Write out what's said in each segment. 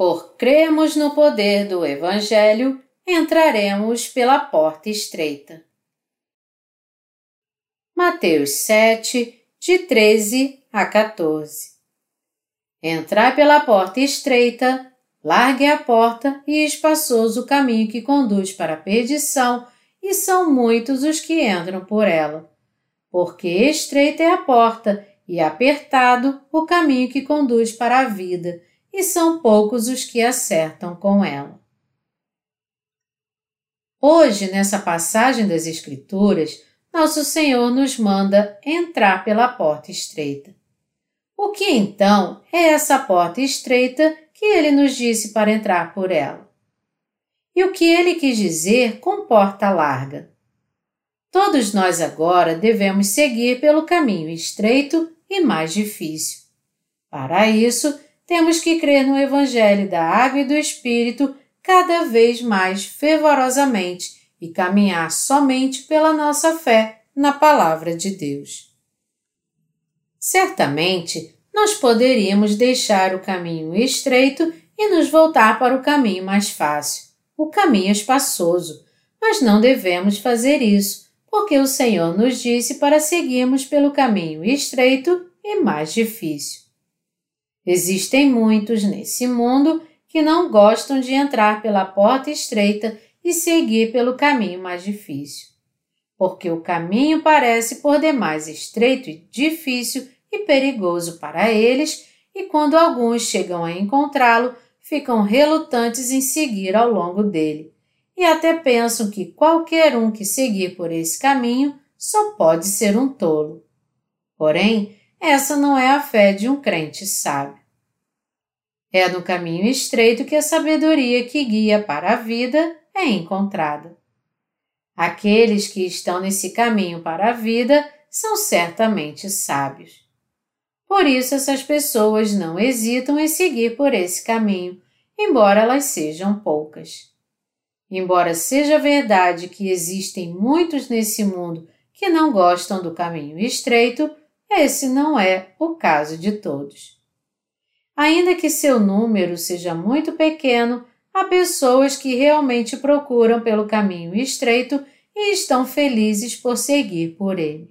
Por cremos no poder do Evangelho, entraremos pela porta estreita. Mateus 7, de 13 a 14 Entrai pela porta estreita, largue a porta e espaçoso o caminho que conduz para a perdição, e são muitos os que entram por ela. Porque estreita é a porta e apertado o caminho que conduz para a vida, e são poucos os que acertam com ela. Hoje, nessa passagem das Escrituras, nosso Senhor nos manda entrar pela porta estreita. O que então é essa porta estreita que ele nos disse para entrar por ela? E o que ele quis dizer com porta larga? Todos nós agora devemos seguir pelo caminho estreito e mais difícil. Para isso, temos que crer no Evangelho da Água e do Espírito cada vez mais fervorosamente e caminhar somente pela nossa fé na Palavra de Deus. Certamente, nós poderíamos deixar o caminho estreito e nos voltar para o caminho mais fácil, o caminho espaçoso, mas não devemos fazer isso, porque o Senhor nos disse para seguirmos pelo caminho estreito e mais difícil. Existem muitos nesse mundo que não gostam de entrar pela porta estreita e seguir pelo caminho mais difícil. Porque o caminho parece por demais estreito e difícil e perigoso para eles, e quando alguns chegam a encontrá-lo, ficam relutantes em seguir ao longo dele, e até pensam que qualquer um que seguir por esse caminho só pode ser um tolo. Porém, essa não é a fé de um crente sábio. É no caminho estreito que a sabedoria que guia para a vida é encontrada. Aqueles que estão nesse caminho para a vida são certamente sábios. Por isso, essas pessoas não hesitam em seguir por esse caminho, embora elas sejam poucas. Embora seja verdade que existem muitos nesse mundo que não gostam do caminho estreito, esse não é o caso de todos. Ainda que seu número seja muito pequeno, há pessoas que realmente procuram pelo caminho estreito e estão felizes por seguir por ele.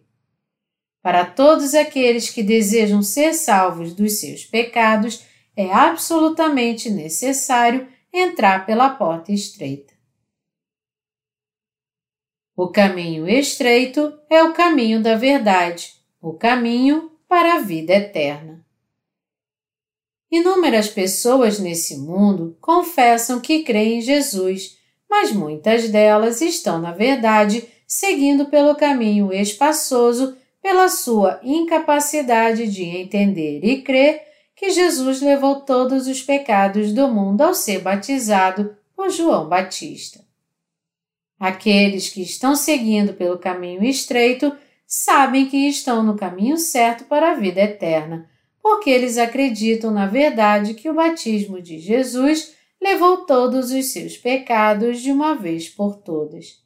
Para todos aqueles que desejam ser salvos dos seus pecados, é absolutamente necessário entrar pela porta estreita. O caminho estreito é o caminho da verdade, o caminho para a vida eterna. Inúmeras pessoas nesse mundo confessam que creem em Jesus, mas muitas delas estão, na verdade, seguindo pelo caminho espaçoso pela sua incapacidade de entender e crer que Jesus levou todos os pecados do mundo ao ser batizado por João Batista. Aqueles que estão seguindo pelo caminho estreito sabem que estão no caminho certo para a vida eterna porque eles acreditam na verdade que o batismo de Jesus levou todos os seus pecados de uma vez por todas.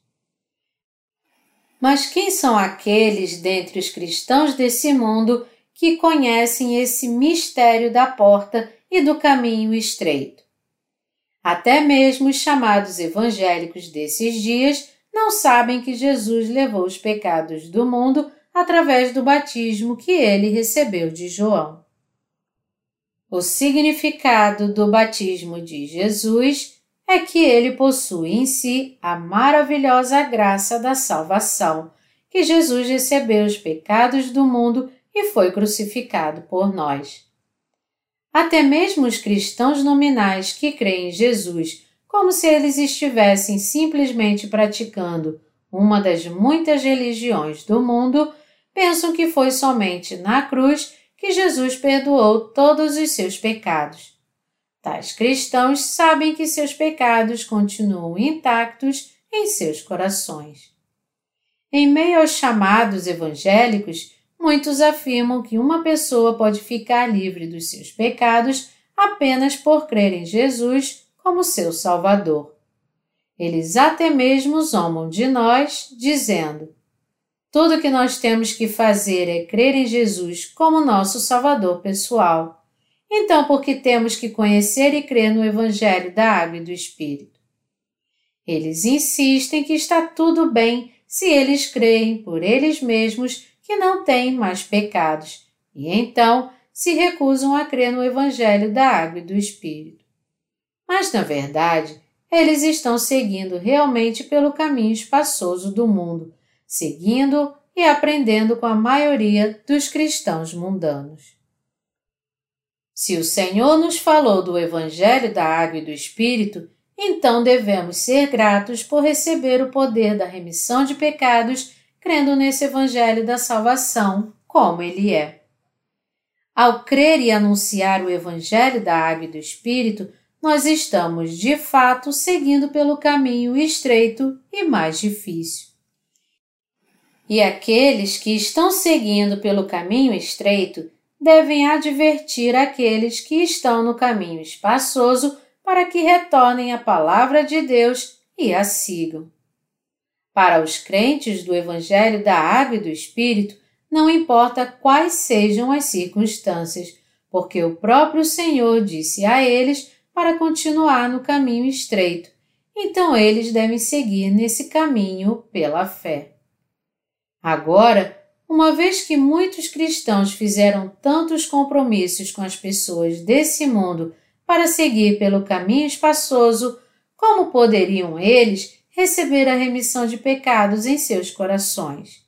Mas quem são aqueles dentre os cristãos desse mundo que conhecem esse mistério da porta e do caminho estreito? Até mesmo os chamados evangélicos desses dias não sabem que Jesus levou os pecados do mundo através do batismo que ele recebeu de João. O significado do batismo de Jesus é que ele possui em si a maravilhosa graça da salvação, que Jesus recebeu os pecados do mundo e foi crucificado por nós. Até mesmo os cristãos nominais que creem em Jesus como se eles estivessem simplesmente praticando uma das muitas religiões do mundo, pensam que foi somente na cruz que Jesus perdoou todos os seus pecados. Tais cristãos sabem que seus pecados continuam intactos em seus corações. Em meio aos chamados evangélicos, muitos afirmam que uma pessoa pode ficar livre dos seus pecados apenas por crer em Jesus como seu Salvador. Eles até mesmo zombam de nós, dizendo: tudo o que nós temos que fazer é crer em Jesus como nosso Salvador pessoal. Então, por que temos que conhecer e crer no Evangelho da Água e do Espírito? Eles insistem que está tudo bem se eles creem por eles mesmos que não têm mais pecados, e então se recusam a crer no Evangelho da Água e do Espírito. Mas, na verdade, eles estão seguindo realmente pelo caminho espaçoso do mundo, seguindo e aprendendo com a maioria dos cristãos mundanos. Se o Senhor nos falou do Evangelho da Água e do Espírito, então devemos ser gratos por receber o poder da remissão de pecados, crendo nesse Evangelho da salvação, como ele é. Ao crer e anunciar o Evangelho da Água e do Espírito, nós estamos, de fato, seguindo pelo caminho estreito e mais difícil. E aqueles que estão seguindo pelo caminho estreito devem advertir aqueles que estão no caminho espaçoso para que retornem à palavra de Deus e a sigam. Para os crentes do Evangelho da Água e do Espírito, não importa quais sejam as circunstâncias, porque o próprio Senhor disse a eles para continuar no caminho estreito, então eles devem seguir nesse caminho pela fé. Agora, uma vez que muitos cristãos fizeram tantos compromissos com as pessoas desse mundo para seguir pelo caminho espaçoso, como poderiam eles receber a remissão de pecados em seus corações?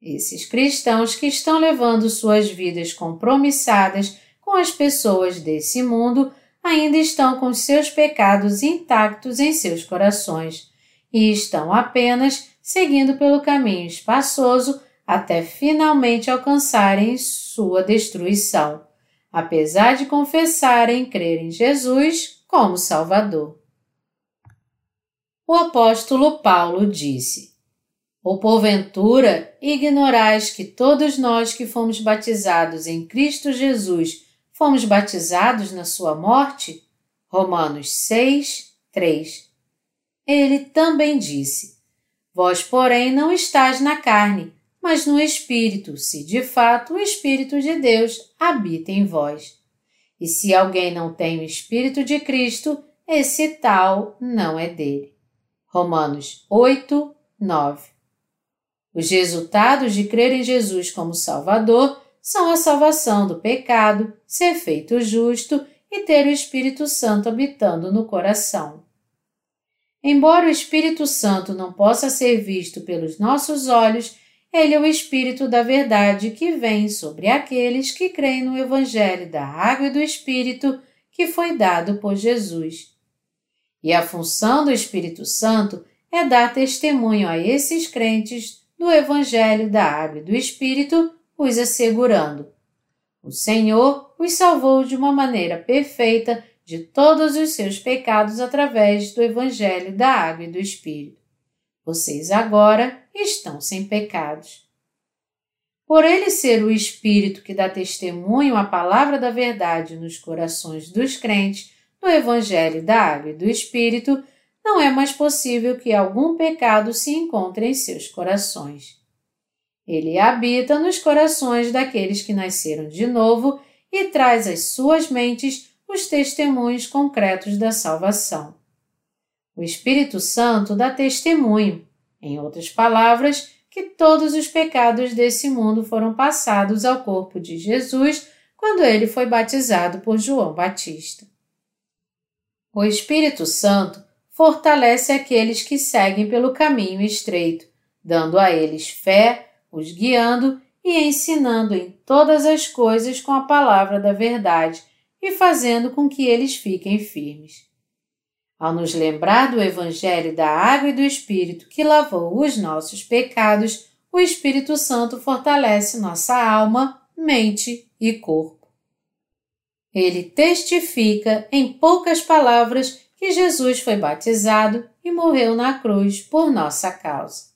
Esses cristãos que estão levando suas vidas compromissadas com as pessoas desse mundo ainda estão com seus pecados intactos em seus corações e estão apenas seguindo pelo caminho espaçoso até finalmente alcançarem sua destruição, apesar de confessarem crer em Jesus como Salvador. O apóstolo Paulo disse: Ou porventura ignorais que todos nós que fomos batizados em Cristo Jesus fomos batizados na sua morte? Romanos 6, 3. Ele também disse: Vós, porém, não estáis na carne, mas no Espírito, se de fato o Espírito de Deus habita em vós. E se alguém não tem o Espírito de Cristo, esse tal não é dele. Romanos 8, 9. Os resultados de crer em Jesus como Salvador são a salvação do pecado, ser feito justo e ter o Espírito Santo habitando no coração. Embora o Espírito Santo não possa ser visto pelos nossos olhos, ele é o Espírito da Verdade que vem sobre aqueles que creem no Evangelho da Água e do Espírito que foi dado por Jesus. E a função do Espírito Santo é dar testemunho a esses crentes do Evangelho da Água e do Espírito, os assegurando: O Senhor os salvou de uma maneira perfeita de todos os seus pecados através do Evangelho da Água e do Espírito. Vocês agora estão sem pecados. Por ele ser o Espírito que dá testemunho à palavra da verdade nos corações dos crentes do Evangelho da Água e do Espírito, não é mais possível que algum pecado se encontre em seus corações. Ele habita nos corações daqueles que nasceram de novo e traz às suas mentes os testemunhos concretos da salvação. O Espírito Santo dá testemunho, em outras palavras, que todos os pecados desse mundo foram passados ao corpo de Jesus quando ele foi batizado por João Batista. O Espírito Santo fortalece aqueles que seguem pelo caminho estreito, dando a eles fé, os guiando e ensinando em todas as coisas com a palavra da verdade e fazendo com que eles fiquem firmes. Ao nos lembrar do Evangelho da Água e do Espírito que lavou os nossos pecados, o Espírito Santo fortalece nossa alma, mente e corpo. Ele testifica, em poucas palavras, que Jesus foi batizado e morreu na cruz por nossa causa.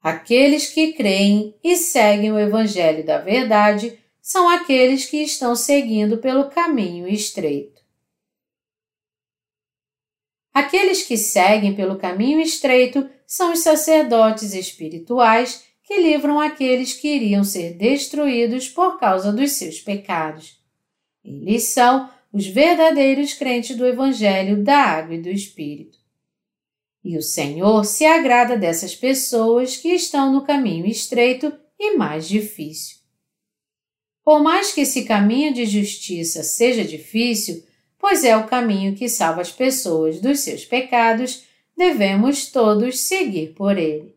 Aqueles que creem e seguem o Evangelho da Verdade são aqueles que estão seguindo pelo caminho estreito. Aqueles que seguem pelo caminho estreito são os sacerdotes espirituais que livram aqueles que iriam ser destruídos por causa dos seus pecados. Eles são os verdadeiros crentes do Evangelho da Água e do Espírito. E o Senhor se agrada dessas pessoas que estão no caminho estreito e mais difícil. Por mais que esse caminho de justiça seja difícil, pois é o caminho que salva as pessoas dos seus pecados, devemos todos seguir por ele.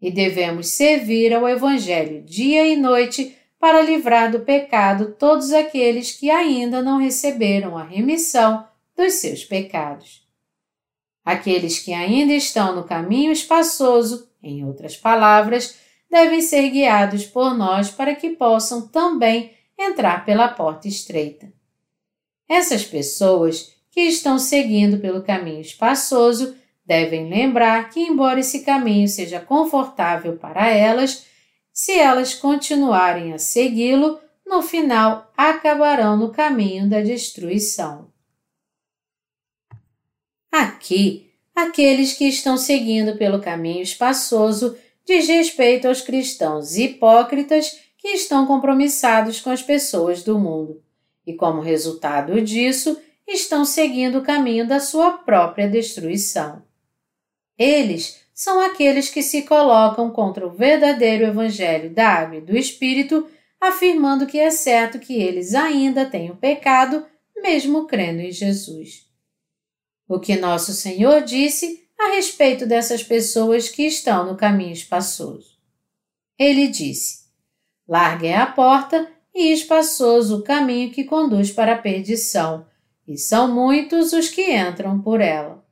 E devemos servir ao Evangelho dia e noite para livrar do pecado todos aqueles que ainda não receberam a remissão dos seus pecados. Aqueles que ainda estão no caminho espaçoso, em outras palavras, devem ser guiados por nós para que possam também entrar pela porta estreita. Essas pessoas que estão seguindo pelo caminho espaçoso devem lembrar que, embora esse caminho seja confortável para elas, se elas continuarem a segui-lo, no final acabarão no caminho da destruição. Aqui, aqueles que estão seguindo pelo caminho espaçoso diz respeito aos cristãos hipócritas que estão compromissados com as pessoas do mundo e, como resultado disso, estão seguindo o caminho da sua própria destruição. Eles são aqueles que se colocam contra o verdadeiro Evangelho da Água e do Espírito, afirmando que é certo que eles ainda têm o pecado, mesmo crendo em Jesus. O que nosso Senhor disse a respeito dessas pessoas que estão no caminho espaçoso. Ele disse: Larguem a porta e espaçoso o caminho que conduz para a perdição, e são muitos os que entram por ela.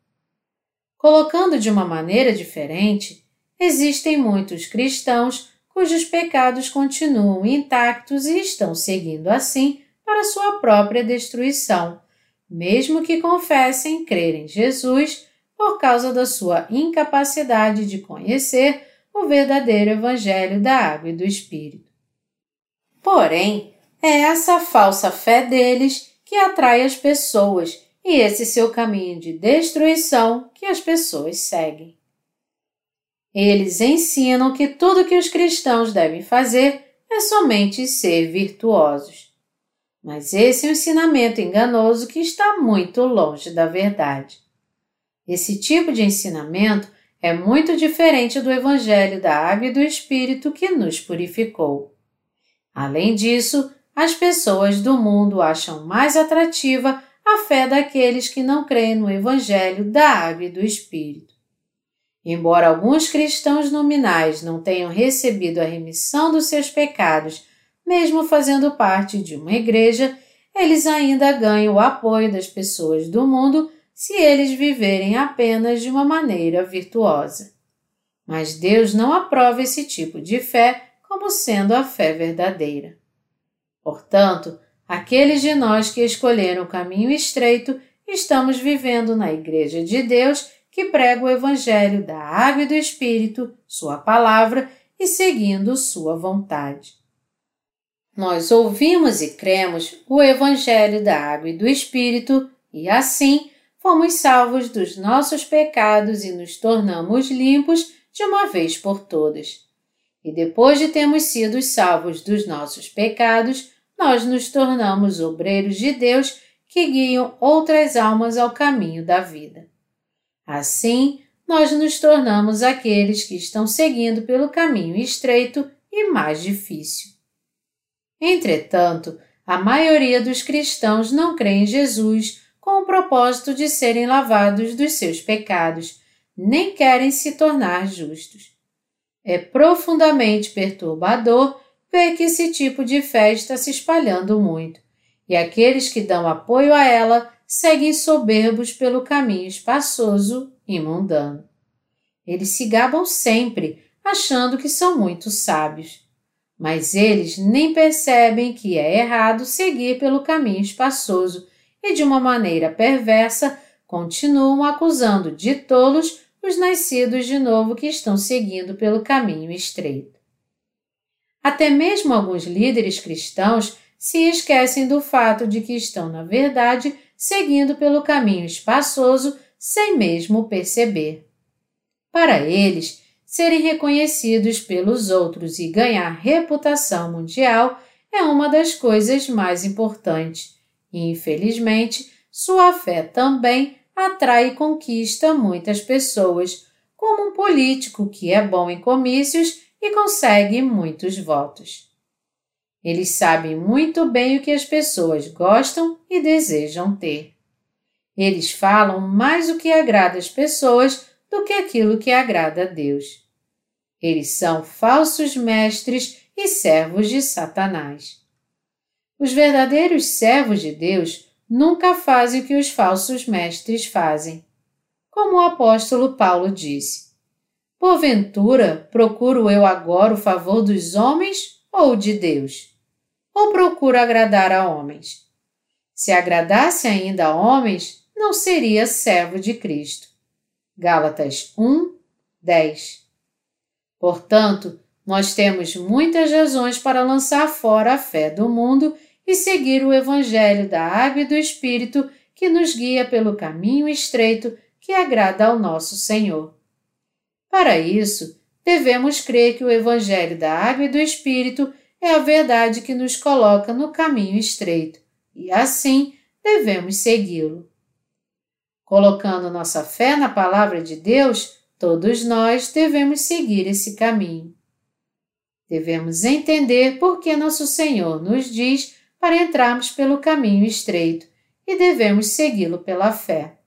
Colocando de uma maneira diferente, existem muitos cristãos cujos pecados continuam intactos e estão seguindo assim para sua própria destruição, mesmo que confessem crer em Jesus por causa da sua incapacidade de conhecer o verdadeiro Evangelho da Água e do Espírito. Porém, é essa falsa fé deles que atrai as pessoas e esse seu caminho de destruição que as pessoas seguem. Eles ensinam que tudo que os cristãos devem fazer é somente ser virtuosos. Mas esse é um ensinamento enganoso que está muito longe da verdade. Esse tipo de ensinamento é muito diferente do Evangelho da Água e do Espírito que nos purificou. Além disso, as pessoas do mundo acham mais atrativa a fé daqueles que não creem no Evangelho da Água e do Espírito. Embora alguns cristãos nominais não tenham recebido a remissão dos seus pecados, mesmo fazendo parte de uma igreja, eles ainda ganham o apoio das pessoas do mundo se eles viverem apenas de uma maneira virtuosa. Mas Deus não aprova esse tipo de fé como sendo a fé verdadeira. Portanto, aqueles de nós que escolheram o caminho estreito estamos vivendo na Igreja de Deus que prega o Evangelho da Água e do Espírito, Sua palavra e seguindo Sua vontade. Nós ouvimos e cremos o Evangelho da Água e do Espírito e, assim, fomos salvos dos nossos pecados e nos tornamos limpos de uma vez por todas. E depois de termos sido salvos dos nossos pecados, nós nos tornamos obreiros de Deus que guiam outras almas ao caminho da vida. Assim, nós nos tornamos aqueles que estão seguindo pelo caminho estreito e mais difícil. Entretanto, a maioria dos cristãos não crê em Jesus com o propósito de serem lavados dos seus pecados, nem querem se tornar justos. É profundamente perturbador ver que esse tipo de fé está se espalhando muito, e aqueles que dão apoio a ela seguem soberbos pelo caminho espaçoso e mundano. Eles se gabam sempre, achando que são muito sábios. Mas eles nem percebem que é errado seguir pelo caminho espaçoso e, de uma maneira perversa, continuam acusando de tolos os nascidos de novo que estão seguindo pelo caminho estreito. Até mesmo alguns líderes cristãos se esquecem do fato de que estão, na verdade, seguindo pelo caminho espaçoso sem mesmo perceber. Para eles, serem reconhecidos pelos outros e ganhar reputação mundial é uma das coisas mais importantes. E, infelizmente, sua fé também atrai e conquista muitas pessoas, como um político que é bom em comícios e consegue muitos votos. Eles sabem muito bem o que as pessoas gostam e desejam ter. Eles falam mais o que agrada as pessoas do que aquilo que agrada a Deus. Eles são falsos mestres e servos de Satanás. Os verdadeiros servos de Deus nunca fazem o que os falsos mestres fazem. Como o apóstolo Paulo disse: Porventura, procuro eu agora o favor dos homens ou de Deus? Ou procuro agradar a homens? Se agradasse ainda a homens, não seria servo de Cristo. Gálatas 1, 10. Portanto, nós temos muitas razões para lançar fora a fé do mundo e seguir o Evangelho da Água e do Espírito que nos guia pelo caminho estreito que agrada ao nosso Senhor. Para isso, devemos crer que o Evangelho da Água e do Espírito é a verdade que nos coloca no caminho estreito e, assim, devemos segui-lo. Colocando nossa fé na Palavra de Deus, todos nós devemos seguir esse caminho. Devemos entender por que nosso Senhor nos diz para entrarmos pelo caminho estreito e devemos segui-lo pela fé.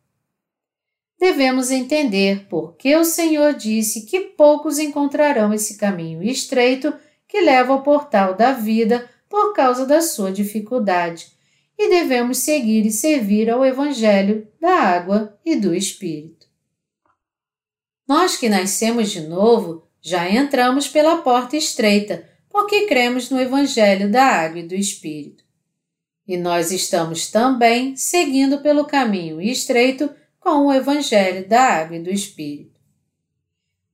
Devemos entender por que o Senhor disse que poucos encontrarão esse caminho estreito que leva ao portal da vida por causa da sua dificuldade, e devemos seguir e servir ao Evangelho da água e do Espírito. Nós que nascemos de novo já entramos pela porta estreita, porque cremos no Evangelho da água e do Espírito. E nós estamos também seguindo pelo caminho estreito com o Evangelho da Água e do Espírito.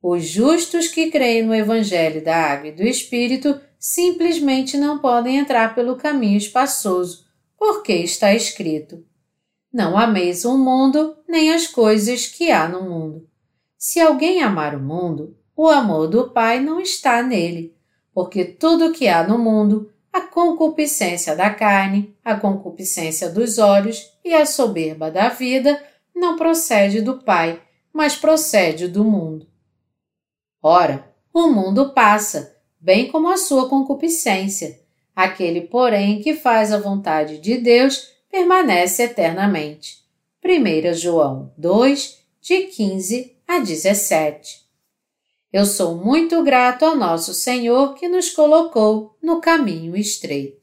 Os justos que creem no Evangelho da Água e do Espírito simplesmente não podem entrar pelo caminho espaçoso, porque está escrito: Não ameis o mundo, nem as coisas que há no mundo. Se alguém amar o mundo, o amor do Pai não está nele, porque tudo que há no mundo, a concupiscência da carne, a concupiscência dos olhos e a soberba da vida não procede do Pai, mas procede do mundo. Ora, o mundo passa, bem como a sua concupiscência. Aquele, porém, que faz a vontade de Deus permanece eternamente. 1 João 2, de 15 a 17. Eu sou muito grato ao nosso Senhor que nos colocou no caminho estreito.